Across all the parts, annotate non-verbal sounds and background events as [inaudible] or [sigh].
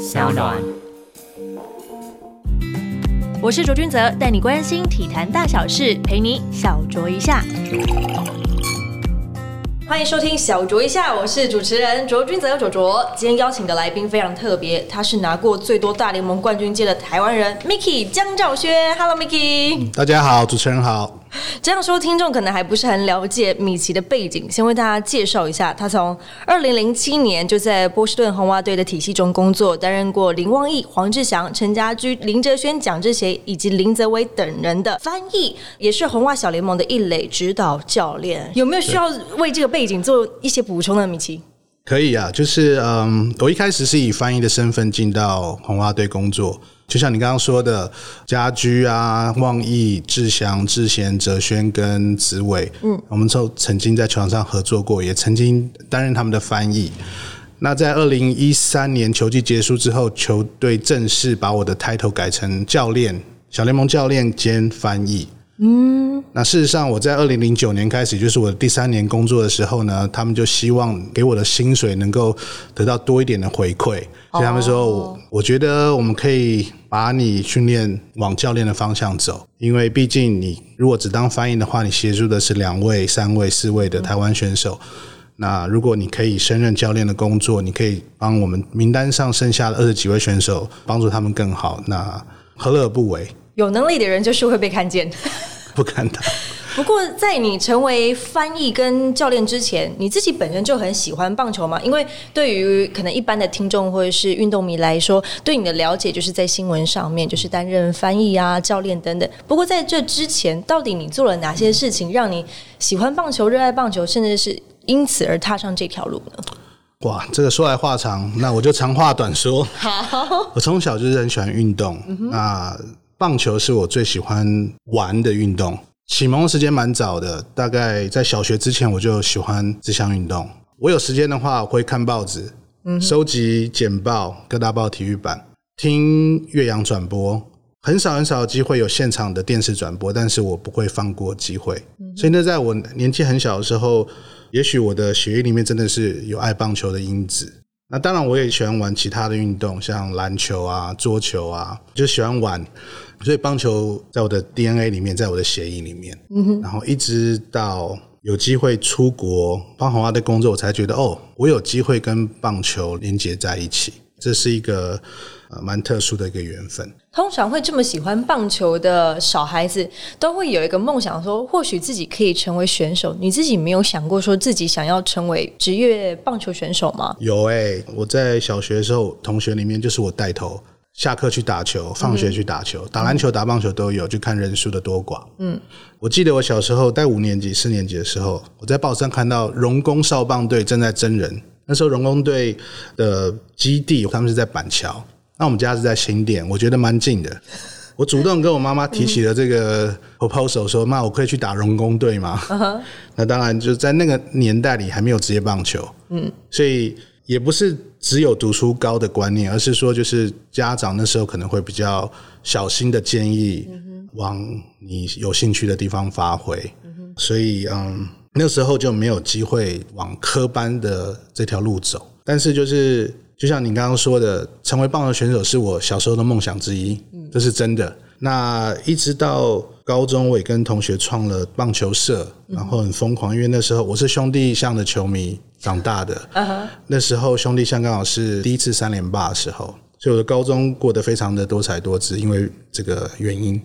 小暖。我是卓君泽，带你关心体坛大小事，陪你小酌一下。欢迎收听小酌一下，我是主持人卓君泽卓卓。今天邀请的来宾非常特别，他是拿过最多大联盟冠军戒的台湾人 Mickey 江兆轩。Hello Mickey，大家好，主持人好。[laughs] 这样说，听众可能还不是很了解米奇的背景。先为大家介绍一下，他从二零零七年就在波士顿红袜队的体系中工作，担任过林旺义、黄志祥、陈家驹、林哲轩、蒋志贤以及林泽伟等人的翻译，也是红袜小联盟的一垒指导教练。有没有需要为这个背景做一些补充呢？米奇？可以啊，就是嗯，我一开始是以翻译的身份进到红袜队工作。就像你刚刚说的，家居啊、望义、志祥、志贤、哲轩跟子伟，嗯，我们都曾经在球场上合作过，也曾经担任他们的翻译。那在二零一三年球季结束之后，球队正式把我的 title 改成教练，小联盟教练兼翻译。嗯，那事实上，我在二零零九年开始，就是我的第三年工作的时候呢，他们就希望给我的薪水能够得到多一点的回馈，所以他们说，我觉得我们可以把你训练往教练的方向走，因为毕竟你如果只当翻译的话，你协助的是两位、三位、四位的台湾选手，那如果你可以胜任教练的工作，你可以帮我们名单上剩下的二十几位选手，帮助他们更好，那何乐而不为？有能力的人就是会被看见。[laughs] 不看他。不过，在你成为翻译跟教练之前，你自己本身就很喜欢棒球吗？因为对于可能一般的听众或者是运动迷来说，对你的了解就是在新闻上面，就是担任翻译啊、教练等等。不过在这之前，到底你做了哪些事情，让你喜欢棒球、热爱棒球，甚至是因此而踏上这条路呢？哇，这个说来话长，那我就长话短说。好，我从小就是很喜欢运动，那。棒球是我最喜欢玩的运动，启蒙时间蛮早的，大概在小学之前我就喜欢这项运动。我有时间的话，我会看报纸，收集简报，各大报体育版，听岳阳转播。很少很少机会有现场的电视转播，但是我不会放过机会。所以那，在我年纪很小的时候，也许我的血液里面真的是有爱棒球的因子。那当然，我也喜欢玩其他的运动，像篮球啊、桌球啊，就喜欢玩。所以棒球在我的 DNA 里面，在我的血液里面。嗯哼。然后一直到有机会出国帮红花的工作，我才觉得哦，我有机会跟棒球连接在一起，这是一个呃蛮特殊的一个缘分。通常会这么喜欢棒球的小孩子，都会有一个梦想，说或许自己可以成为选手。你自己没有想过说自己想要成为职业棒球选手吗？有哎，我在小学的时候，同学里面就是我带头。下课去打球，放学去打球，打篮球、打棒球都有，就看人数的多寡。嗯，我记得我小时候在五年级、四年级的时候，我在报上看到荣工少棒队正在征人。那时候荣工队的基地他们是在板桥，那我们家是在新店，我觉得蛮近的。我主动跟我妈妈提起了这个 proposal，说妈，我可以去打荣工队吗？那当然，就在那个年代里还没有职业棒球。嗯，所以。也不是只有读书高的观念，而是说，就是家长那时候可能会比较小心的建议，往你有兴趣的地方发挥。所以，嗯，那时候就没有机会往科班的这条路走。但是，就是就像你刚刚说的，成为棒球选手是我小时候的梦想之一，这是真的。那一直到高中，我也跟同学创了棒球社，然后很疯狂，因为那时候我是兄弟象的球迷。长大的，那时候兄弟象刚好是第一次三连霸的时候，所以我的高中过得非常的多彩多姿，因为这个原因。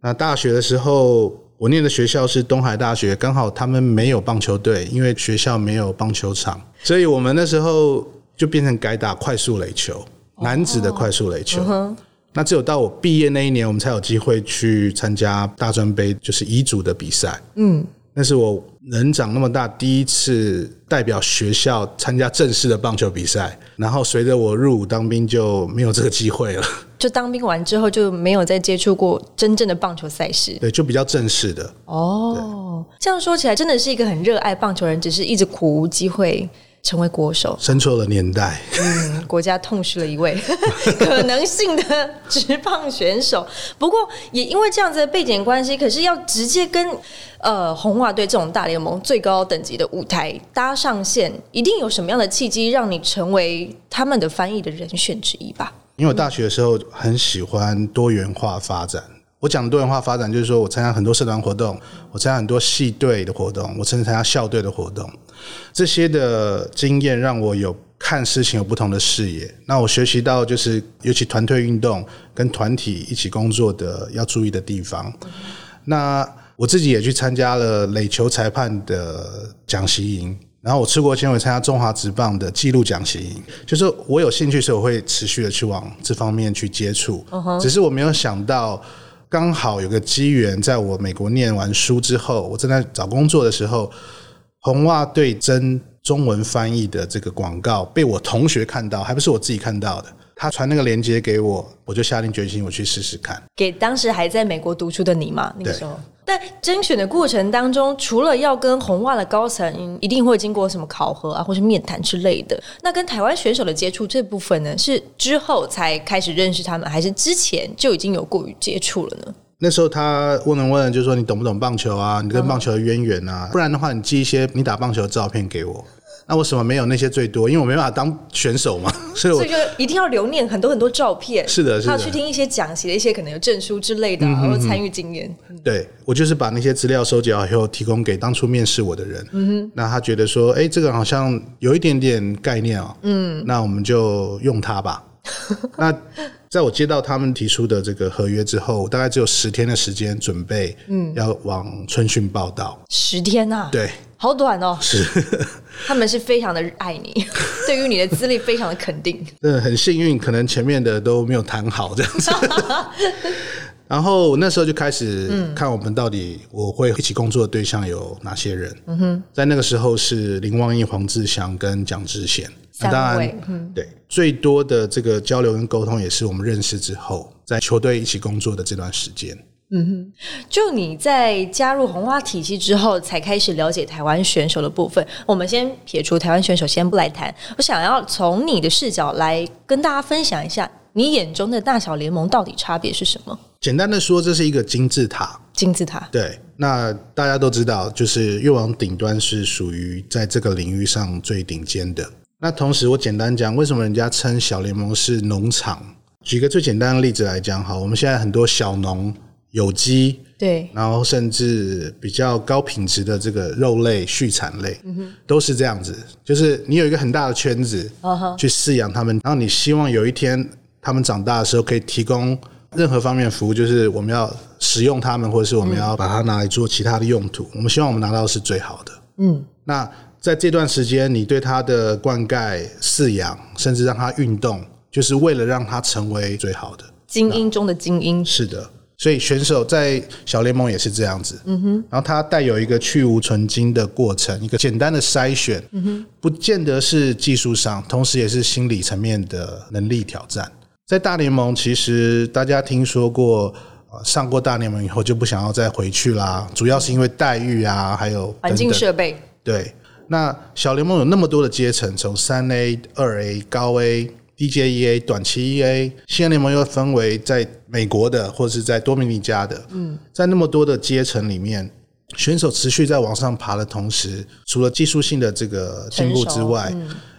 那大学的时候，我念的学校是东海大学，刚好他们没有棒球队，因为学校没有棒球场，所以我们那时候就变成改打快速垒球，男子的快速垒球。那只有到我毕业那一年，我们才有机会去参加大专杯，就是乙组的比赛。嗯。那是我人长那么大第一次代表学校参加正式的棒球比赛，然后随着我入伍当兵就没有这个机会了。[laughs] 就当兵完之后就没有再接触过真正的棒球赛事。对，就比较正式的。哦，这样说起来真的是一个很热爱棒球人，只是一直苦无机会成为国手，生错了年代。嗯，国家痛失了一位 [laughs] 可能性的直棒选手。不过也因为这样子的背景关系，可是要直接跟呃红袜队这种大联盟最高等级的舞台搭上线，一定有什么样的契机让你成为他们的翻译的人选之一吧？因为我大学的时候很喜欢多元化发展。我讲多元化发展，就是说我参加很多社团活动，我参加很多系队的活动，我甚至参加校队的活动。这些的经验让我有看事情有不同的视野。那我学习到就是，尤其团队运动跟团体一起工作的要注意的地方。那我自己也去参加了垒球裁判的讲习营，然后我出国前我参加中华职棒的记录讲习营。就是我有兴趣时，我会持续的去往这方面去接触。只是我没有想到。刚好有个机缘，在我美国念完书之后，我正在找工作的时候，红袜对真中文翻译的这个广告被我同学看到，还不是我自己看到的。他传那个链接给我，我就下定决心，我去试试看。给当时还在美国读书的你嘛？那个时候。但甄选的过程当中，除了要跟红袜的高层一定会经过什么考核啊，或是面谈之类的，那跟台湾选手的接触这部分呢，是之后才开始认识他们，还是之前就已经有过于接触了呢？那时候他问了问，就说你懂不懂棒球啊？你跟棒球的渊源啊？不然的话，你寄一些你打棒球的照片给我。那为什么没有那些最多？因为我没办法当选手嘛，所以我就一定要留念很多很多照片。是的，是的。要去听一些讲习的一些可能有证书之类的，然后参与经验。对，我就是把那些资料收集好以后，提供给当初面试我的人。嗯哼。那他觉得说，哎，这个好像有一点点概念哦。嗯。那我们就用它吧。[laughs] 那在我接到他们提出的这个合约之后，大概只有十天的时间准备，嗯，要往春训报道。十天啊？对。好短哦，是，[laughs] 他们是非常的爱你，[laughs] 对于你的资历非常的肯定。嗯，很幸运，可能前面的都没有谈好这样子。然后那时候就开始看我们到底我会一起工作的对象有哪些人。嗯哼，在那个时候是林旺义、黄志祥跟蒋志贤。当然，对最多的这个交流跟沟通也是我们认识之后，在球队一起工作的这段时间。嗯哼，就你在加入红花体系之后，才开始了解台湾选手的部分。我们先撇除台湾选手，先不来谈。我想要从你的视角来跟大家分享一下，你眼中的大小联盟到底差别是什么？简单的说，这是一个金字塔。金字塔。对，那大家都知道，就是越往顶端是属于在这个领域上最顶尖的。那同时，我简单讲，为什么人家称小联盟是农场？举个最简单的例子来讲，好，我们现在很多小农。有机对，然后甚至比较高品质的这个肉类、畜产类，都是这样子。就是你有一个很大的圈子去饲养他们，然后你希望有一天他们长大的时候可以提供任何方面服务，就是我们要使用它们，或者是我们要把它拿来做其他的用途。我们希望我们拿到是最好的。嗯，那在这段时间，你对它的灌溉、饲养，甚至让它运动，就是为了让它成为最好的精英中的精英。是的。所以选手在小联盟也是这样子，嗯哼，然后它带有一个去无存精的过程，一个简单的筛选，嗯哼，不见得是技术上，同时也是心理层面的能力挑战。在大联盟，其实大家听说过，上过大联盟以后就不想要再回去啦，主要是因为待遇啊，还有环境设备。对，那小联盟有那么多的阶层，从三 A、二 A、高 A。DJEA 短期 EA，新人联盟又分为在美国的或者是在多米尼加的。嗯，在那么多的阶层里面，选手持续在往上爬的同时，除了技术性的这个进步之外，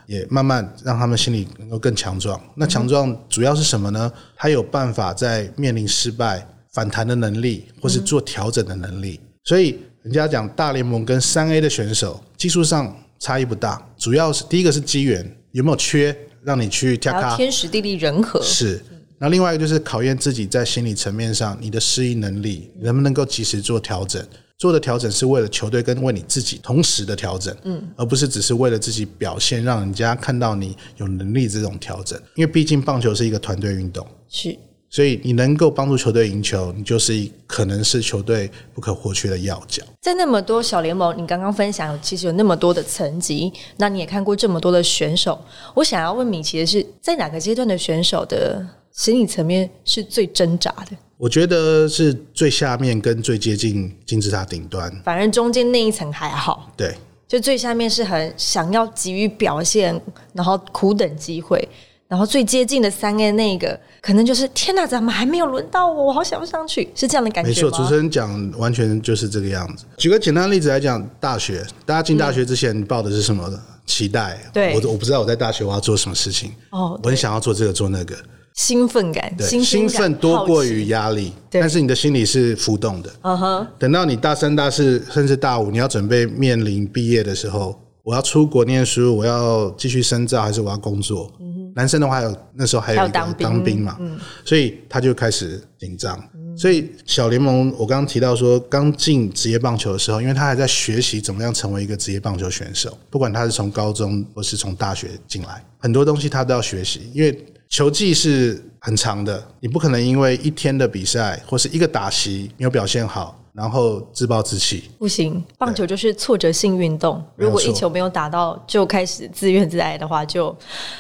也慢慢让他们心里能够更强壮。那强壮主要是什么呢？他有办法在面临失败反弹的能力，或是做调整的能力。所以人家讲大联盟跟三 A 的选手技术上差异不大，主要是第一个是机缘有没有缺。让你去跳卡，天时地利人和是。那另外一个就是考验自己在心理层面上你的适应能力，能不能够及时做调整？做的调整是为了球队跟为你自己同时的调整，嗯，而不是只是为了自己表现，让人家看到你有能力这种调整。因为毕竟棒球是一个团队运动，是。所以你能够帮助球队赢球，你就是可能是球队不可或缺的要角。在那么多小联盟，你刚刚分享其实有那么多的层级，那你也看过这么多的选手。我想要问米奇的是，在哪个阶段的选手的心理层面是最挣扎的？我觉得是最下面跟最接近金字塔顶端，反正中间那一层还好。对，就最下面是很想要急于表现，然后苦等机会。然后最接近的三 A 那个，可能就是天哪，怎么还没有轮到我？我好想上去，是这样的感觉没错，主持人讲完全就是这个样子。举个简单的例子来讲，大学，大家进大学之前，你抱的是什么期待？对。我我不知道我在大学我要做什么事情，哦，我很想要做这个做那个，兴奋感，对，新兴奋多过于压力，但是你的心里是浮动的。嗯哼，等到你大三、大四，甚至大五，你要准备面临毕业的时候，我要出国念书，我要继续深造，还是我要工作？男生的话，有那时候还有当兵嗯当兵嘛，所以他就开始紧张。所以小联盟，我刚刚提到说，刚进职业棒球的时候，因为他还在学习怎么样成为一个职业棒球选手，不管他是从高中或是从大学进来，很多东西他都要学习，因为球技是很长的，你不可能因为一天的比赛或是一个打席没有表现好，然后自暴自弃。不行，棒球就是挫折性运动，如果一球没有打到就开始自怨自艾的话，就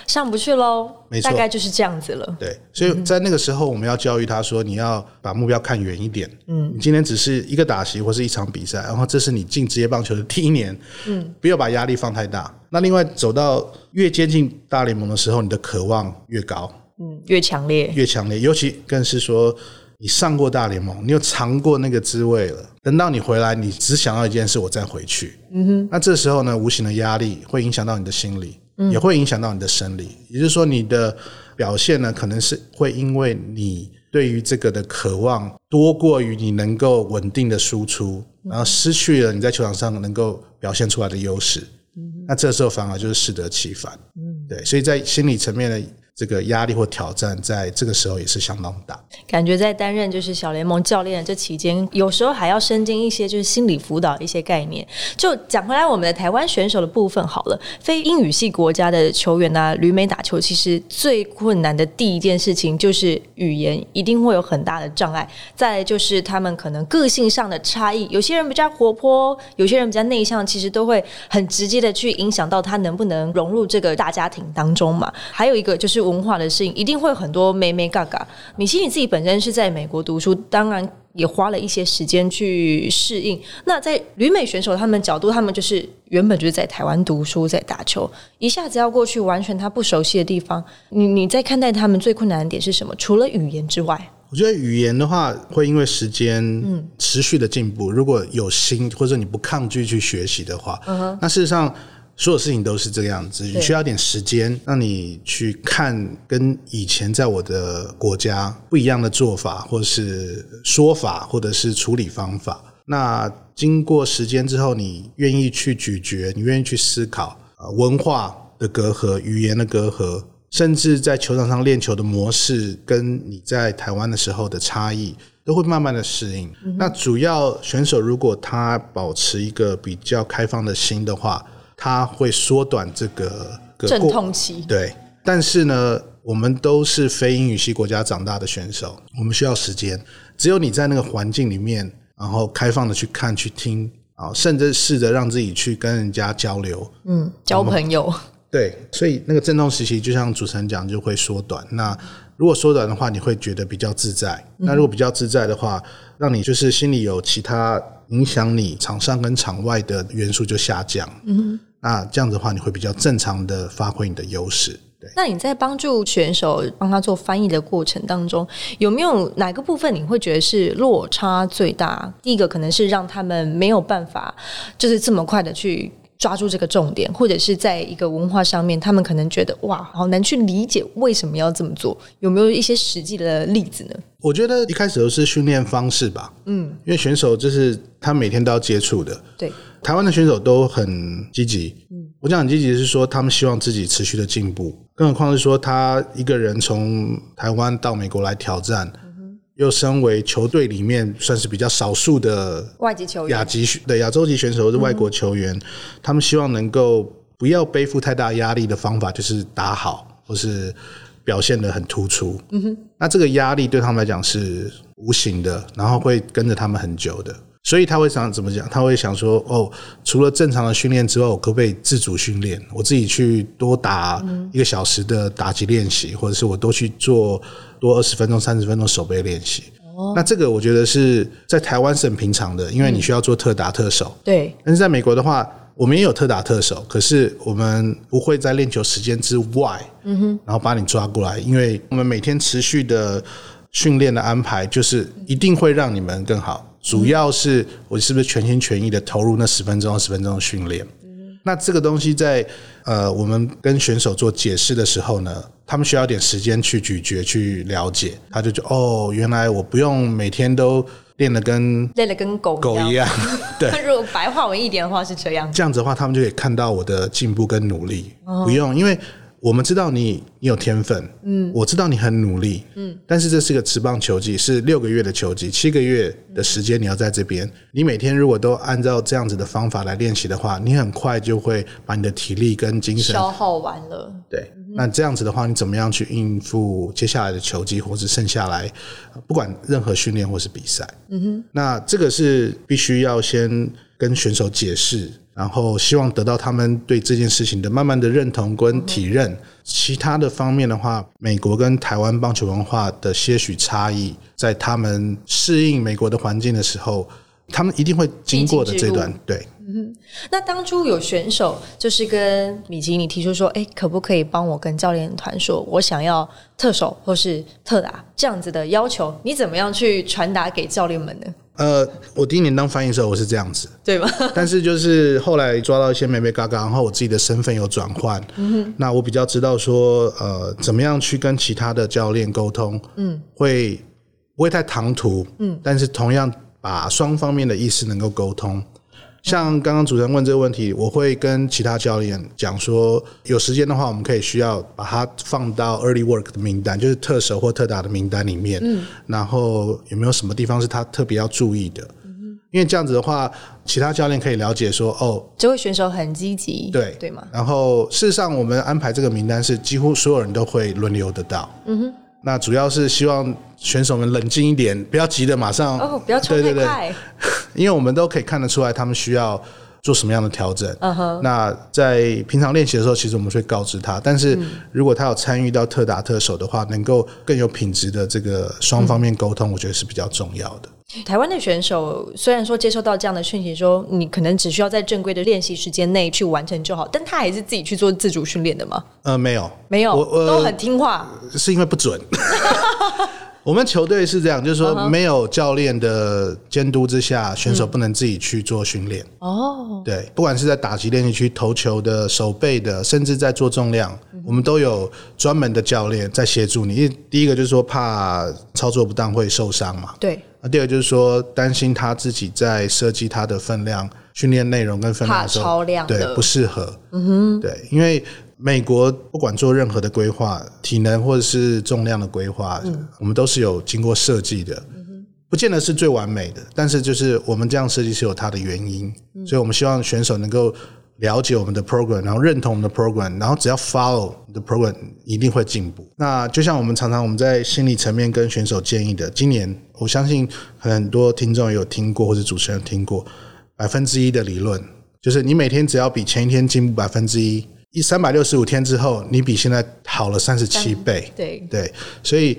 上不去喽。没错大概就是这样子了。对，所以在那个时候，我们要教育他说，你要把目标看远一点。嗯，你今天只是一个打席或是一场比赛，然后这是你进职业棒球的第一年，嗯，不要把压力放太大。那另外，走到越接近大联盟的时候，你的渴望越高，嗯，越强烈，越强烈，尤其更是说。你上过大联盟，你又尝过那个滋味了。等到你回来，你只想要一件事，我再回去。嗯哼。那这时候呢，无形的压力会影响到你的心理，也会影响到你的生理。也就是说，你的表现呢，可能是会因为你对于这个的渴望多过于你能够稳定的输出，然后失去了你在球场上能够表现出来的优势。那这时候反而就是适得其反。嗯，对。所以在心理层面的这个压力或挑战，在这个时候也是相当大。感觉在担任就是小联盟教练的这期间，有时候还要深经一些就是心理辅导一些概念。就讲回来，我们的台湾选手的部分好了，非英语系国家的球员啊，旅美打球，其实最困难的第一件事情就是语言，一定会有很大的障碍。再来就是他们可能个性上的差异，有些人比较活泼，有些人比较内向，其实都会很直接的去影响到他能不能融入这个大家庭当中嘛。还有一个就是文化的适应，一定会有很多妹妹嘎嘎。米西你自己本身是在美国读书，当然也花了一些时间去适应。那在旅美选手他们角度，他们就是原本就是在台湾读书，在打球，一下子要过去完全他不熟悉的地方，你你在看待他们最困难的点是什么？除了语言之外，我觉得语言的话，会因为时间持续的进步，如果有心或者你不抗拒去学习的话，那事实上所有事情都是这个样子。你需要点时间，让你去看跟以前在我的国家不一样的做法，或是说法，或者是处理方法。那经过时间之后，你愿意去咀嚼，你愿意去思考，呃，文化的隔阂、语言的隔阂，甚至在球场上练球的模式，跟你在台湾的时候的差异，都会慢慢的适应。那主要选手如果他保持一个比较开放的心的话，他会缩短这个个阵痛期，对，但是呢，我们都是非英语系国家长大的选手，我们需要时间。只有你在那个环境里面，然后开放的去看、去听啊，甚至试着让自己去跟人家交流。嗯，交朋友，对，所以那个阵痛时期，就像主持人讲，就会缩短。那如果缩短的话，你会觉得比较自在。那如果比较自在的话，让你就是心里有其他影响你场上跟场外的元素就下降。嗯，那这样子的话，你会比较正常的发挥你的优势。对。那你在帮助选手帮他做翻译的过程当中，有没有哪个部分你会觉得是落差最大？第一个可能是让他们没有办法，就是这么快的去抓住这个重点，或者是在一个文化上面，他们可能觉得哇，好难去理解为什么要这么做。有没有一些实际的例子呢？我觉得一开始都是训练方式吧，嗯，因为选手就是他每天都要接触的。对，台湾的选手都很积极，嗯，我讲很积极是说他们希望自己持续的进步，更何况是说他一个人从台湾到美国来挑战，又身为球队里面算是比较少数的外籍球员。亚籍对亚洲籍选手或者外国球员，他们希望能够不要背负太大压力的方法，就是打好或是表现的很突出。嗯哼，那这个压力对他们来讲是无形的，然后会跟着他们很久的。所以他会想怎么讲？他会想说：哦，除了正常的训练之外，我可不可以自主训练？我自己去多打一个小时的打击练习，或者是我多去做多二十分钟、三十分钟手背练习。那这个我觉得是在台湾是很平常的，因为你需要做特打特手。对，但是在美国的话，我们也有特打特手，可是我们不会在练球时间之外，嗯哼，然后把你抓过来，因为我们每天持续的训练的安排，就是一定会让你们更好。主要是我是不是全心全意的投入那十分钟、十分钟的训练？那这个东西在呃，我们跟选手做解释的时候呢，他们需要点时间去咀嚼、去了解。他就觉得哦，原来我不用每天都练得跟累得跟狗狗一样。[laughs] 对，如果白话文一点的话是这样。这样子的话，他们就可以看到我的进步跟努力。不用，因为。我们知道你你有天分，嗯，我知道你很努力，嗯，但是这是个持棒球季，是六个月的球季，七个月的时间你要在这边，你每天如果都按照这样子的方法来练习的话，你很快就会把你的体力跟精神消耗完了。对，那这样子的话，你怎么样去应付接下来的球技，或是剩下来不管任何训练或是比赛？嗯哼，那这个是必须要先跟选手解释。然后希望得到他们对这件事情的慢慢的认同跟体认。其他的方面的话，美国跟台湾棒球文化的些许差异，在他们适应美国的环境的时候，他们一定会经过的这段。对，嗯，那当初有选手就是跟米奇你提出说，哎，可不可以帮我跟教练团说，我想要特手或是特打这样子的要求？你怎么样去传达给教练们呢？呃，我第一年当翻译的时候，我是这样子，对吧？但是就是后来抓到一些美美嘎嘎，然后我自己的身份有转换，嗯那我比较知道说，呃，怎么样去跟其他的教练沟通，嗯，会不会太唐突，嗯，但是同样把双方面的意思能够沟通。像刚刚主持人问这个问题，我会跟其他教练讲说，有时间的话，我们可以需要把它放到 early work 的名单，就是特首或特打的名单里面。嗯，然后有没有什么地方是他特别要注意的？嗯，因为这样子的话，其他教练可以了解说，哦，这位选手很积极，对对吗？然后事实上，我们安排这个名单是几乎所有人都会轮流得到。嗯哼。那主要是希望选手们冷静一点，不要急的马上哦，不要冲太快，[laughs] 因为我们都可以看得出来他们需要做什么样的调整。嗯哼。那在平常练习的时候，其实我们会告知他，但是如果他有参与到特打特手的话，能够更有品质的这个双方面沟通，我觉得是比较重要的。台湾的选手虽然说接收到这样的讯息，说你可能只需要在正规的练习时间内去完成就好，但他还是自己去做自主训练的吗？呃，没有，没有，都很听话，是因为不准。[laughs] 我们球队是这样，就是说没有教练的监督之下，选手不能自己去做训练。哦，对，不管是在打击练习区投球的、手背的，甚至在做重量，我们都有专门的教练在协助你。因为第一个就是说怕操作不当会受伤嘛。对。那第二个就是说担心他自己在设计他的分量、训练内容跟分量的时候，对不适合。嗯哼，对，因为。美国不管做任何的规划，体能或者是重量的规划，我们都是有经过设计的，不见得是最完美的，但是就是我们这样设计是有它的原因，所以我们希望选手能够了解我们的 program，然后认同我们的 program，然后只要 follow the program，一定会进步。那就像我们常常我们在心理层面跟选手建议的，今年我相信很多听众有听过或者主持人听过百分之一的理论，就是你每天只要比前一天进步百分之一。一三百六十五天之后，你比现在好了三十七倍。对对，所以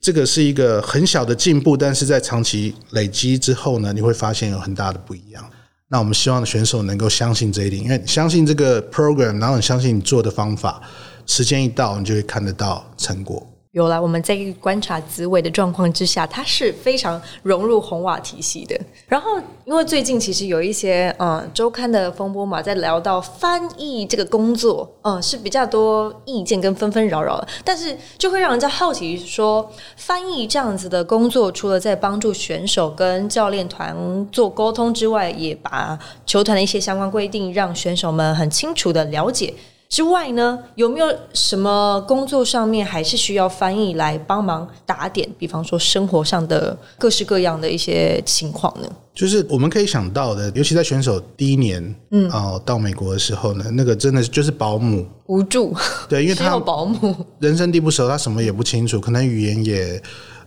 这个是一个很小的进步，但是在长期累积之后呢，你会发现有很大的不一样。那我们希望选手能够相信这一点，因为相信这个 program，然后你相信你做的方法，时间一到，你就会看得到成果。有了，我们在观察紫薇的状况之下，它是非常融入红瓦体系的。然后，因为最近其实有一些嗯周刊的风波嘛，在聊到翻译这个工作，嗯是比较多意见跟纷纷扰扰的。但是就会让人家好奇说，翻译这样子的工作，除了在帮助选手跟教练团做沟通之外，也把球团的一些相关规定让选手们很清楚的了解。之外呢，有没有什么工作上面还是需要翻译来帮忙打点？比方说生活上的各式各样的一些情况呢？就是我们可以想到的，尤其在选手第一年，嗯，哦，到美国的时候呢，那个真的就是保姆无助，对，因为他保姆人生地不熟，他什么也不清楚，可能语言也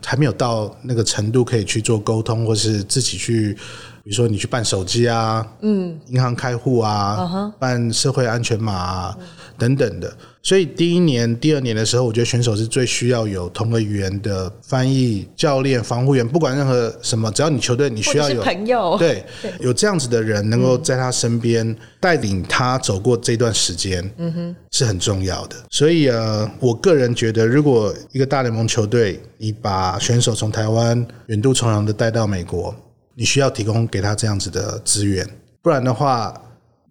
还没有到那个程度可以去做沟通，或是自己去，比如说你去办手机啊，嗯，银行开户啊，办社会安全码啊、等等的。所以第一年、第二年的时候，我觉得选手是最需要有同个语言的翻译、教练、防护员，不管任何什么，只要你球队你需要有朋友，对，有这样子的人能够在他身边带领他走过这段时间，嗯哼，是很重要的。所以呃，我个人觉得，如果一个大联盟球队你把选手从台湾远渡重洋的带到美国，你需要提供给他这样子的资源，不然的话。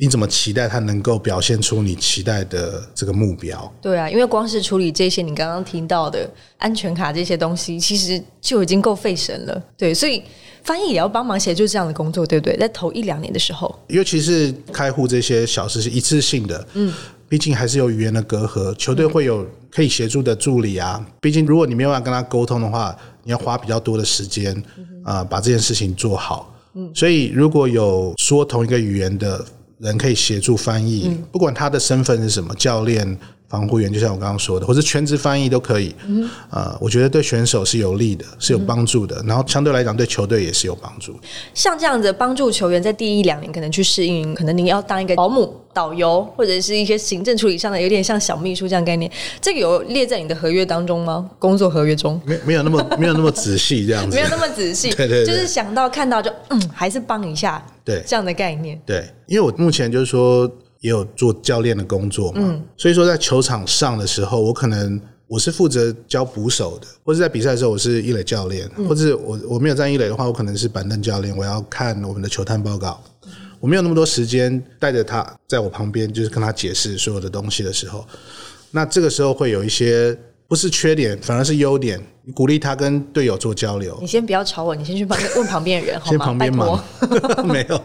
你怎么期待他能够表现出你期待的这个目标？对啊，因为光是处理这些你刚刚听到的安全卡这些东西，其实就已经够费神了。对，所以翻译也要帮忙协助这样的工作，对不对？在头一两年的时候，尤其是开户这些小事是一次性的，嗯，毕竟还是有语言的隔阂，球队会有可以协助的助理啊。毕竟如果你没有办法跟他沟通的话，你要花比较多的时间啊，把这件事情做好。嗯，所以如果有说同一个语言的。人可以协助翻译，不管他的身份是什么，教练。防护员就像我刚刚说的，或者全职翻译都可以。嗯，呃，我觉得对选手是有利的，是有帮助的。然后相对来讲，对球队也是有帮助。像这样子帮助球员在第一两年可能去适应，可能你要当一个保姆、导游，或者是一些行政处理上的，有点像小秘书这样概念。这个有列在你的合约当中吗？[laughs] 工作合约中？没没有那么没有那么仔细这样子，[laughs] 没有那么仔细。[laughs] 对对，就是想到看到就嗯，还是帮一下。对，这样的概念。对，因为我目前就是说。也有做教练的工作嘛，所以说在球场上的时候，我可能我是负责教捕手的，或者在比赛的时候我是一垒教练，或者我我没有站一垒的话，我可能是板凳教练，我要看我们的球探报告，我没有那么多时间带着他在我旁边，就是跟他解释所有的东西的时候，那这个时候会有一些。不是缺点，反而是优点。你鼓励他跟队友做交流。你先不要吵我，你先去旁边问旁边的人，好吗？先旁边忙。[laughs] 没有，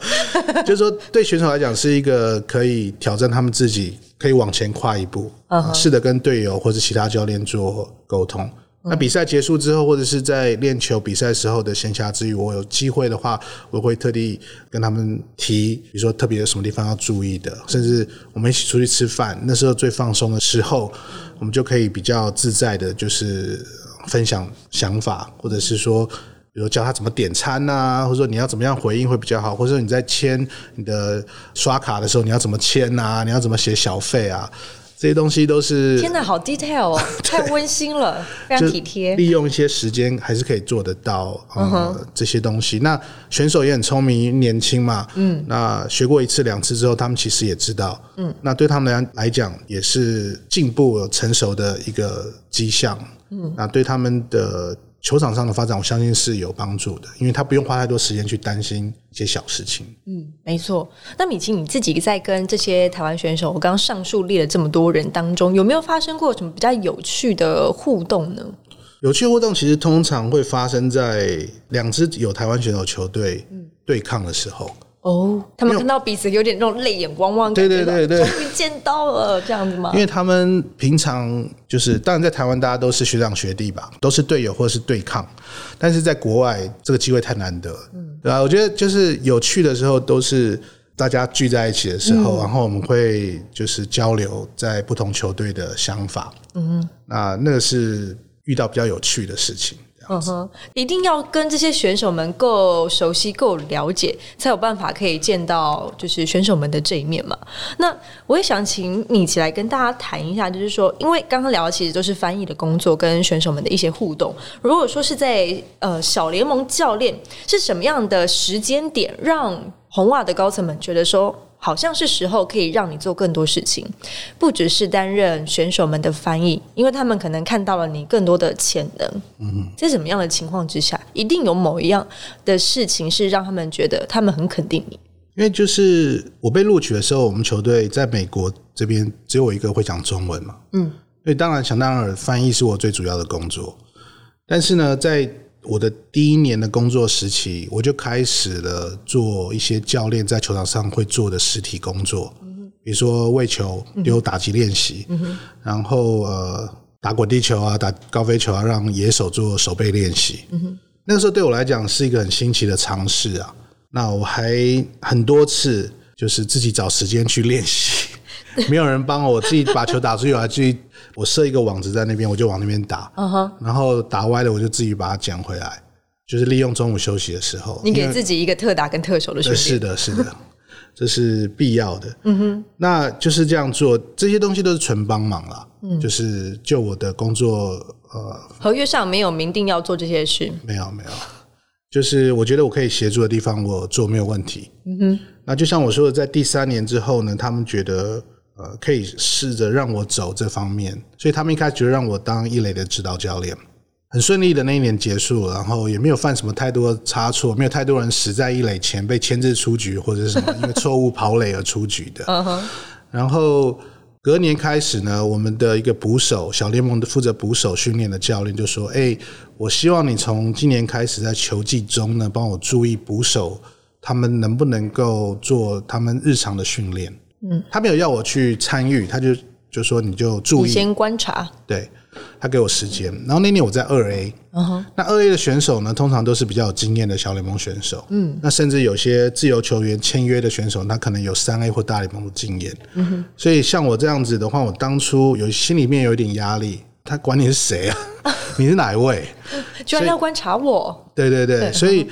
就是说对选手来讲是一个可以挑战他们自己，可以往前跨一步，试着跟队友或者其他教练做沟通。那比赛结束之后，或者是在练球比赛时候的闲暇之余，我有机会的话，我会特地跟他们提，比如说特别有什么地方要注意的，甚至我们一起出去吃饭，那时候最放松的时候，我们就可以比较自在的，就是分享想法，或者是说，比如教他怎么点餐呐，或者说你要怎么样回应会比较好，或者说你在签你的刷卡的时候，你要怎么签呐，你要怎么写小费啊。这些东西都是天哪，好 detail 哦，[laughs] 太温馨了，非常体贴。利用一些时间还是可以做得到呃这些东西。那选手也很聪明，年轻嘛，嗯，那学过一次两次之后，他们其实也知道，嗯，那对他们来来讲也是进步成熟的一个迹象，嗯，那对他们的。球场上的发展，我相信是有帮助的，因为他不用花太多时间去担心一些小事情。嗯，没错。那米奇，你自己在跟这些台湾选手，我刚刚上述列了这么多人当中，有没有发生过什么比较有趣的互动呢？有趣互动其实通常会发生在两支有台湾选手球队对抗的时候。哦，他们看到彼此有点那种泪眼汪汪，对对对对，终于见到了这样子吗？因为他们平常就是，当然在台湾大家都是学长学弟吧，都是队友或者是对抗，但是在国外这个机会太难得，嗯，对吧？我觉得就是有趣的时候都是大家聚在一起的时候，然后我们会就是交流在不同球队的想法，嗯，那那个是遇到比较有趣的事情。嗯哼，一定要跟这些选手们够熟悉、够了解，才有办法可以见到就是选手们的这一面嘛。那我也想请米奇来跟大家谈一下，就是说，因为刚刚聊的其实都是翻译的工作跟选手们的一些互动。如果说是在呃小联盟教练，是什么样的时间点让红袜的高层们觉得说？好像是时候可以让你做更多事情，不只是担任选手们的翻译，因为他们可能看到了你更多的潜能。嗯，在什么样的情况之下，一定有某一样的事情是让他们觉得他们很肯定你。因为就是我被录取的时候，我们球队在美国这边只有我一个会讲中文嘛。嗯，所以当然想当然翻译是我最主要的工作，但是呢，在我的第一年的工作时期，我就开始了做一些教练在球场上会做的实体工作，比如说喂球、丢打击练习，然后呃打滚地球啊、打高飞球啊，让野手做手背练习。那个时候对我来讲是一个很新奇的尝试啊。那我还很多次就是自己找时间去练习。[laughs] 没有人帮我，我自己把球打出去，我还自己我设一个网子在那边，我就往那边打，然后打歪了我就自己把它捡回来，就是利用中午休息的时候。你给自己一个特打跟特守的训练，呃是的，是的，[laughs] 这是必要的。嗯哼，那就是这样做，这些东西都是纯帮忙了。嗯，就是就我的工作，呃，合约上没有明定要做这些事。没有没有，就是我觉得我可以协助的地方，我做没有问题。嗯哼，那就像我说的，在第三年之后呢，他们觉得呃可以试着让我走这方面，所以他们一开始就让我当一垒的指导教练。很顺利的那一年结束，然后也没有犯什么太多差错，没有太多人死在一垒前被牵制出局或者是什么因为错误跑垒而出局的。嗯哼，然后隔年开始呢，我们的一个捕手小联盟的负责捕手训练的教练就说：“哎，我希望你从今年开始在球季中呢，帮我注意捕手他们能不能够做他们日常的训练。”嗯，他没有要我去参与，他就就说你就注意，你先观察。对他给我时间。然后那年我在二 A，嗯哼，那二 A 的选手呢，通常都是比较有经验的小联盟选手，嗯，那甚至有些自由球员签约的选手，他可能有三 A 或大联盟的经验，嗯哼，所以像我这样子的话，我当初有心里面有一点压力，他管你是谁啊，[laughs] 你是哪一位？居然要观察我，对对对，所以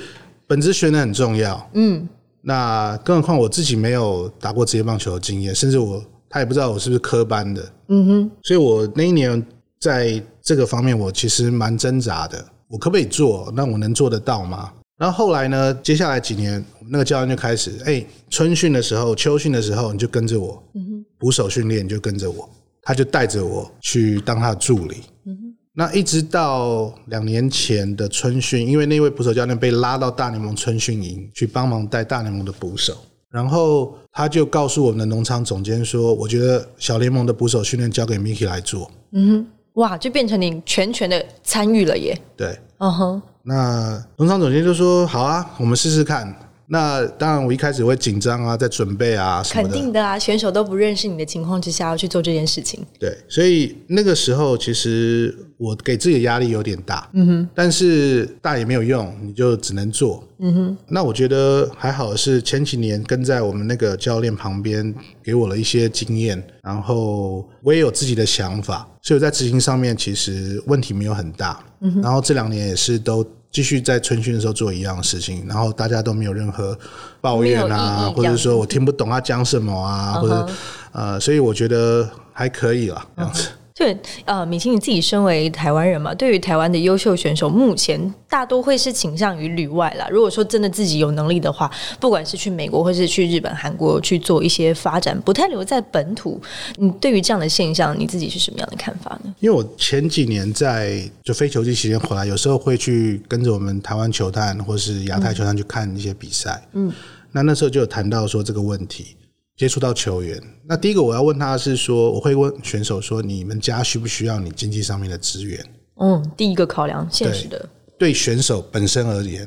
本职学的很重要，嗯，那更何况我自己没有打过职业棒球的经验，甚至我他也不知道我是不是科班的，嗯哼，所以我那一年在这个方面我其实蛮挣扎的，我可不可以做？那我能做得到吗？然后后来呢？接下来几年，那个教练就开始，哎，春训的时候、秋训的时候，你就跟着我；嗯哼捕手训练你就跟着我，他就带着我去当他的助理。嗯哼那一直到两年前的春训，因为那位捕手教练被拉到大联盟春训营去帮忙带大联盟的捕手，然后他就告诉我们的农场总监说：“我觉得小联盟的捕手训练交给 Miki 来做。嗯哼哇，就变成你全权的参与了耶。”对，嗯哼，那农场总监就说：“好啊，我们试试看。”那当然，我一开始会紧张啊，在准备啊什么的。肯定的啊，选手都不认识你的情况之下要去做这件事情，对，所以那个时候其实我给自己的压力有点大，嗯哼，但是大也没有用，你就只能做，嗯哼。那我觉得还好是前几年跟在我们那个教练旁边，给我了一些经验，然后我也有自己的想法，所以我在执行上面其实问题没有很大，嗯哼。然后这两年也是都。继续在春训的时候做一样的事情，然后大家都没有任何抱怨啊，或者说我听不懂他讲什么啊，或者呃，所以我觉得还可以了，这样子。对，呃，米青你自己身为台湾人嘛，对于台湾的优秀选手，目前大多会是倾向于旅外啦。如果说真的自己有能力的话，不管是去美国或是去日本、韩国去做一些发展，不太留在本土。你对于这样的现象，你自己是什么样的看法呢？因为我前几年在就非球季期间回来，有时候会去跟着我们台湾球探或是亚太球探去看一些比赛。嗯，那那时候就有谈到说这个问题，接触到球员。那第一个我要问他是说，我会问选手说，你们家需不需要你经济上面的资源？嗯，第一个考量现实的，对选手本身而言，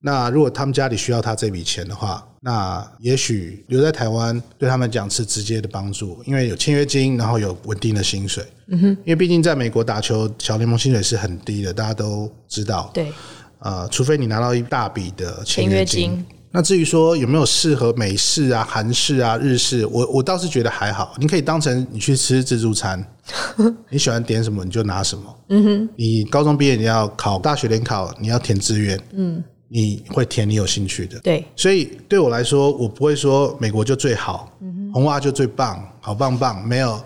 那如果他们家里需要他这笔钱的话，那也许留在台湾对他们讲是直接的帮助，因为有签约金，然后有稳定的薪水。嗯哼，因为毕竟在美国打球，小联盟薪水是很低的，大家都知道。对，呃，除非你拿到一大笔的签约金。金那至于说有没有适合美式啊、韩式啊、日式，我我倒是觉得还好，你可以当成你去吃自助餐，[laughs] 你喜欢点什么你就拿什么。嗯哼，你高中毕业你要考大学联考，你要填志愿，嗯，你会填你有兴趣的。对，所以对我来说，我不会说美国就最好，红袜就最棒，好棒棒，没有，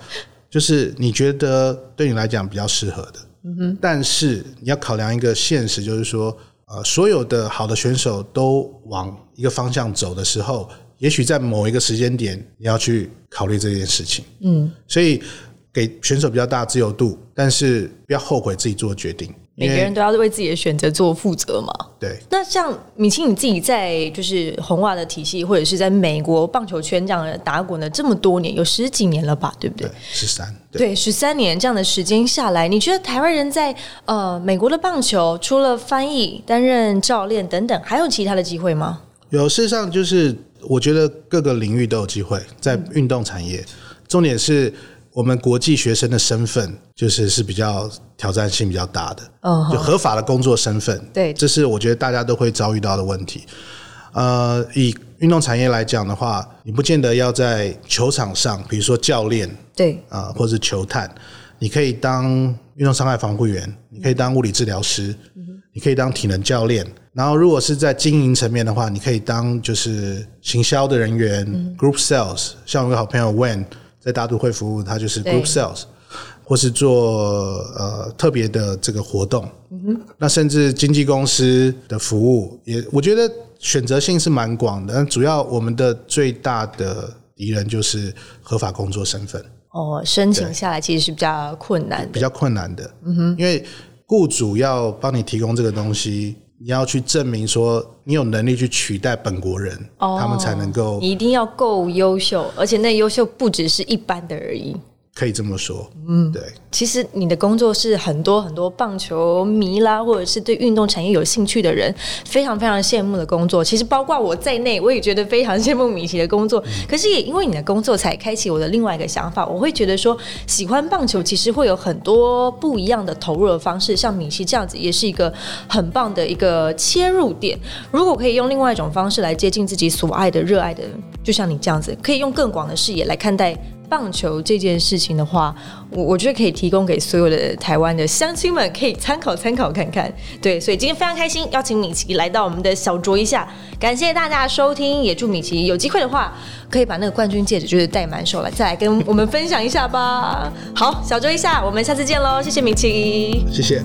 就是你觉得对你来讲比较适合的。嗯哼，但是你要考量一个现实，就是说，呃，所有的好的选手都往一个方向走的时候，也许在某一个时间点，你要去考虑这件事情。嗯，所以给选手比较大的自由度，但是不要后悔自己做的决定。每个人都要为自己的选择做负责嘛。对，那像米青你自己在就是红袜的体系，或者是在美国棒球圈这样的打滚了这么多年，有十几年了吧，对不对？十三，对。对，十三年这样的时间下来，你觉得台湾人在呃美国的棒球，除了翻译、担任教练等等，还有其他的机会吗？有，事实上就是我觉得各个领域都有机会，在运动产业，重点是我们国际学生的身份，就是是比较挑战性比较大的，哦就合法的工作身份，对这是我觉得大家都会遭遇到的问题。呃，以运动产业来讲的话，你不见得要在球场上，比如说教练对，啊、或者球探，你可以当运动伤害防护员，你可以当物理治疗师，你可以当体能教练。然后，如果是在经营层面的话，你可以当就是行销的人员、group sales。像我有个好朋友 Wen 在大都会服务，他就是 group sales，或是做呃特别的这个活动。那甚至经纪公司的服务也，我觉得选择性是蛮广的。但主要我们的最大的敌人就是合法工作身份，哦，申请下来其实是比较困难的。比较困难的。嗯哼，因为雇主要帮你提供这个东西，你要去证明说你有能力去取代本国人，哦他们才能够你一定要够优秀，而且那优秀不只是一般的而已。可以这么说。嗯，对。其实你的工作是很多很多棒球迷啦，或者是对运动产业有兴趣的人非常非常羡慕的工作。其实包括我在内，我也觉得非常羡慕米奇的工作。可是也因为你的工作，才开启我的另外一个想法。我会觉得说，喜欢棒球其实会有很多不一样的投入的方式，像米奇这样子，也是一个很棒的一个切入点。如果可以用另外一种方式来接近自己所爱的、热爱的，就像你这样子，可以用更广的视野来看待。棒球这件事情的话，我我觉得可以提供给所有的台湾的乡亲们可以参考参考看看。对，所以今天非常开心邀请米奇来到我们的小酌一下，感谢大家收听，也祝米奇有机会的话可以把那个冠军戒指就是戴满手来，再来跟我们分享一下吧。好，小酌一下，我们下次见喽，谢谢米奇。谢谢。